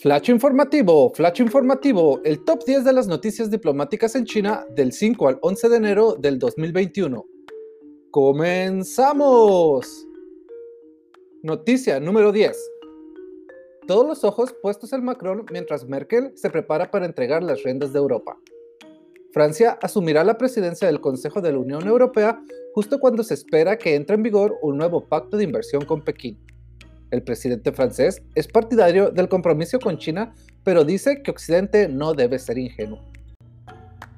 Flash informativo, flash informativo, el top 10 de las noticias diplomáticas en China del 5 al 11 de enero del 2021. ¡Comenzamos! Noticia número 10. Todos los ojos puestos en Macron mientras Merkel se prepara para entregar las riendas de Europa. Francia asumirá la presidencia del Consejo de la Unión Europea justo cuando se espera que entre en vigor un nuevo pacto de inversión con Pekín. El presidente francés es partidario del compromiso con China, pero dice que Occidente no debe ser ingenuo.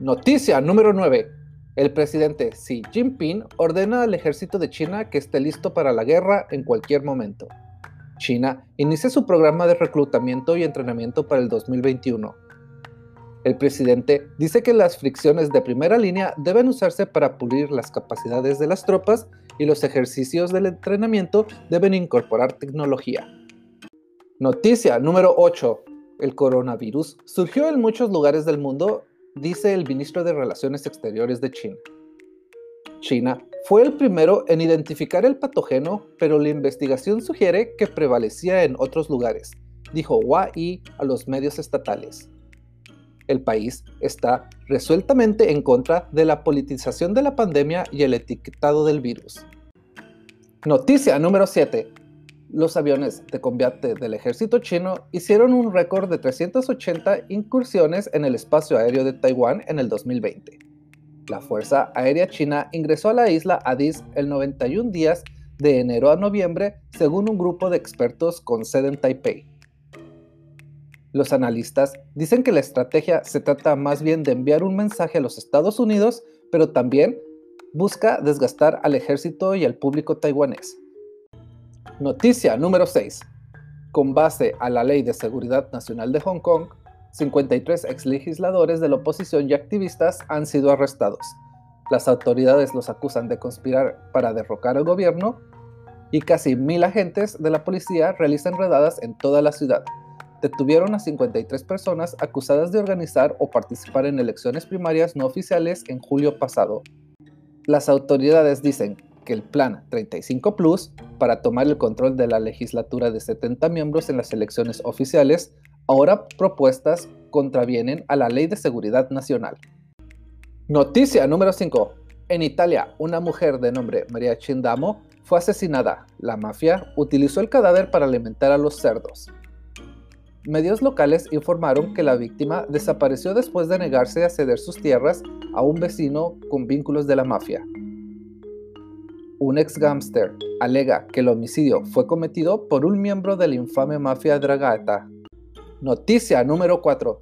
Noticia número 9. El presidente Xi Jinping ordena al ejército de China que esté listo para la guerra en cualquier momento. China inicia su programa de reclutamiento y entrenamiento para el 2021. El presidente dice que las fricciones de primera línea deben usarse para pulir las capacidades de las tropas y los ejercicios del entrenamiento deben incorporar tecnología. Noticia número 8. El coronavirus surgió en muchos lugares del mundo, dice el ministro de Relaciones Exteriores de China. China fue el primero en identificar el patógeno, pero la investigación sugiere que prevalecía en otros lugares, dijo Hua Yi a los medios estatales el país está resueltamente en contra de la politización de la pandemia y el etiquetado del virus. Noticia número 7. Los aviones de combate del ejército chino hicieron un récord de 380 incursiones en el espacio aéreo de Taiwán en el 2020. La Fuerza Aérea China ingresó a la isla Addis el 91 días de enero a noviembre, según un grupo de expertos con sede en Taipei. Los analistas dicen que la estrategia se trata más bien de enviar un mensaje a los Estados Unidos, pero también busca desgastar al ejército y al público taiwanés. Noticia número 6. Con base a la Ley de Seguridad Nacional de Hong Kong, 53 exlegisladores de la oposición y activistas han sido arrestados. Las autoridades los acusan de conspirar para derrocar al gobierno y casi mil agentes de la policía realizan redadas en toda la ciudad detuvieron a 53 personas acusadas de organizar o participar en elecciones primarias no oficiales en julio pasado. Las autoridades dicen que el Plan 35 Plus, para tomar el control de la legislatura de 70 miembros en las elecciones oficiales, ahora propuestas contravienen a la Ley de Seguridad Nacional. Noticia número 5. En Italia, una mujer de nombre María Chindamo fue asesinada. La mafia utilizó el cadáver para alimentar a los cerdos. Medios locales informaron que la víctima desapareció después de negarse a ceder sus tierras a un vecino con vínculos de la mafia. Un ex gángster alega que el homicidio fue cometido por un miembro de la infame mafia Dragata. Noticia número 4.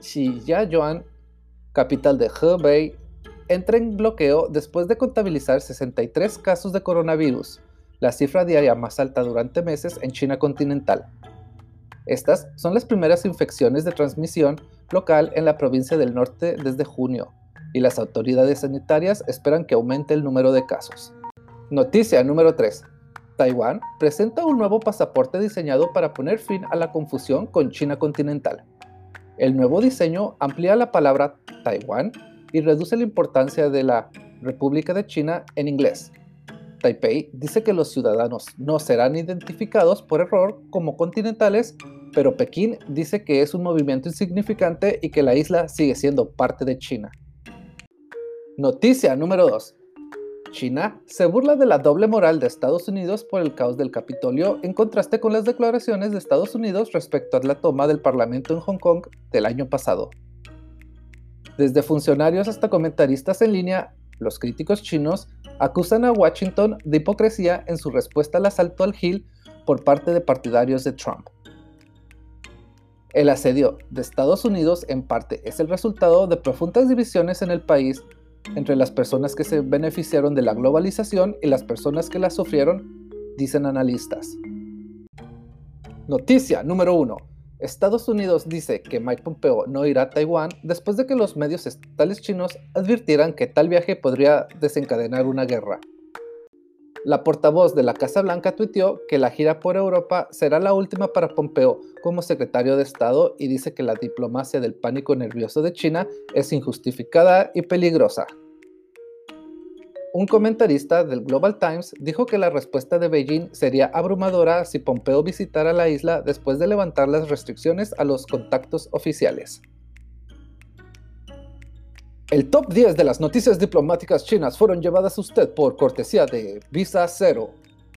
Xiyaoyuan, capital de Hebei, entra en bloqueo después de contabilizar 63 casos de coronavirus, la cifra diaria más alta durante meses en China continental. Estas son las primeras infecciones de transmisión local en la provincia del norte desde junio, y las autoridades sanitarias esperan que aumente el número de casos. Noticia número 3. Taiwán presenta un nuevo pasaporte diseñado para poner fin a la confusión con China continental. El nuevo diseño amplía la palabra Taiwán y reduce la importancia de la República de China en inglés. Taipei dice que los ciudadanos no serán identificados por error como continentales pero Pekín dice que es un movimiento insignificante y que la isla sigue siendo parte de China. Noticia número 2. China se burla de la doble moral de Estados Unidos por el caos del Capitolio en contraste con las declaraciones de Estados Unidos respecto a la toma del Parlamento en Hong Kong del año pasado. Desde funcionarios hasta comentaristas en línea, los críticos chinos acusan a Washington de hipocresía en su respuesta al asalto al Hill por parte de partidarios de Trump. El asedio de Estados Unidos en parte es el resultado de profundas divisiones en el país entre las personas que se beneficiaron de la globalización y las personas que la sufrieron, dicen analistas. Noticia número 1. Estados Unidos dice que Mike Pompeo no irá a Taiwán después de que los medios estatales chinos advirtieran que tal viaje podría desencadenar una guerra. La portavoz de la Casa Blanca tuiteó que la gira por Europa será la última para Pompeo como secretario de Estado y dice que la diplomacia del pánico nervioso de China es injustificada y peligrosa. un comentarista del Global Times dijo que la respuesta de Beijing sería abrumadora si Pompeo visitara la isla después de levantar las restricciones a los contactos oficiales. El top 10 de las noticias diplomáticas chinas fueron llevadas a usted por cortesía de Visa Cero.